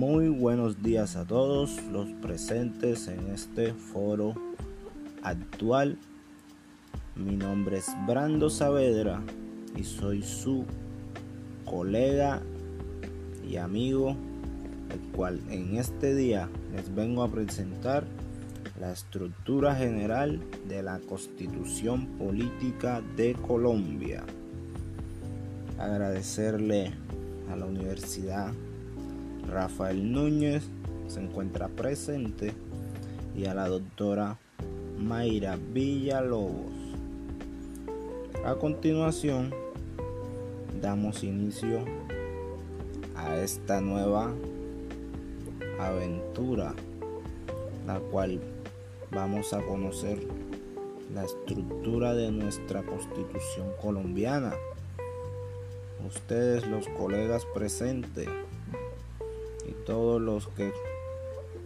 buenos días a todos los presentes en este foro actual. Mi nombre es Brando Saavedra y soy su colega y amigo, el cual en este día les vengo a presentar la estructura general de la Constitución Política de Colombia. Agradecerle a la Universidad Rafael Núñez se encuentra presente y a la doctora Mayra Villalobos. A continuación, damos inicio a esta nueva aventura, la cual vamos a conocer la estructura de nuestra constitución colombiana. Ustedes los colegas presentes todos los que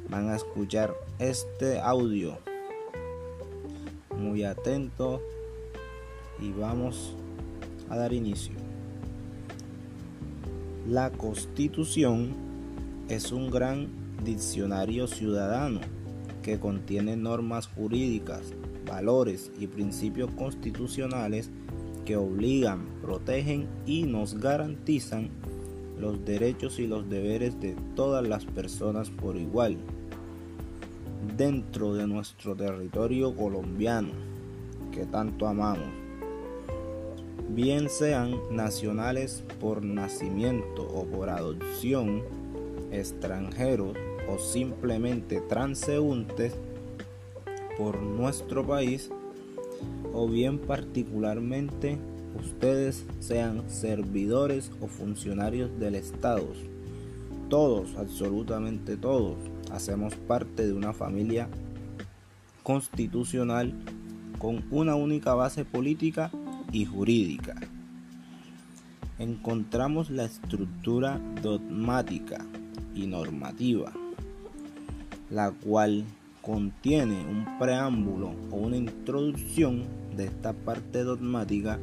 van a escuchar este audio. Muy atentos y vamos a dar inicio. La constitución es un gran diccionario ciudadano que contiene normas jurídicas, valores y principios constitucionales que obligan, protegen y nos garantizan los derechos y los deberes de todas las personas por igual dentro de nuestro territorio colombiano que tanto amamos, bien sean nacionales por nacimiento o por adopción, extranjeros o simplemente transeúntes por nuestro país, o bien particularmente ustedes sean servidores o funcionarios del Estado. Todos, absolutamente todos, hacemos parte de una familia constitucional con una única base política y jurídica. Encontramos la estructura dogmática y normativa, la cual contiene un preámbulo o una introducción de esta parte dogmática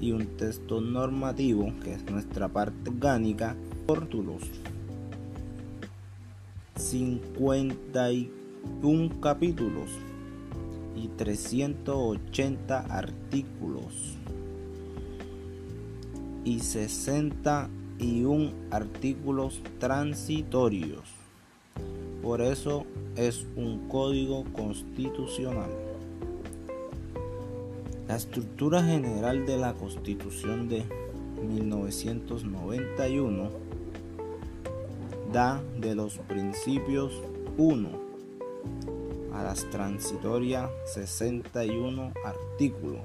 y un texto normativo, que es nuestra parte orgánica, títulos. 51 capítulos y 380 artículos y 61 artículos transitorios. Por eso es un código constitucional. La estructura general de la Constitución de 1991 da de los principios 1 a las transitorias 61 artículos.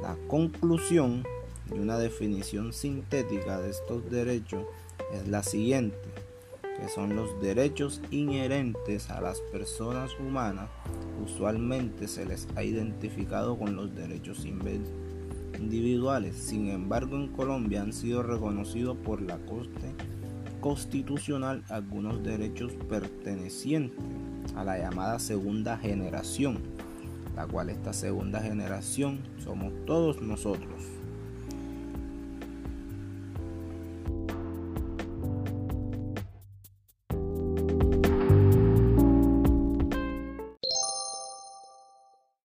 La conclusión y una definición sintética de estos derechos es la siguiente que son los derechos inherentes a las personas humanas, usualmente se les ha identificado con los derechos individuales. Sin embargo, en Colombia han sido reconocidos por la Corte Constitucional algunos derechos pertenecientes a la llamada segunda generación, la cual esta segunda generación somos todos nosotros.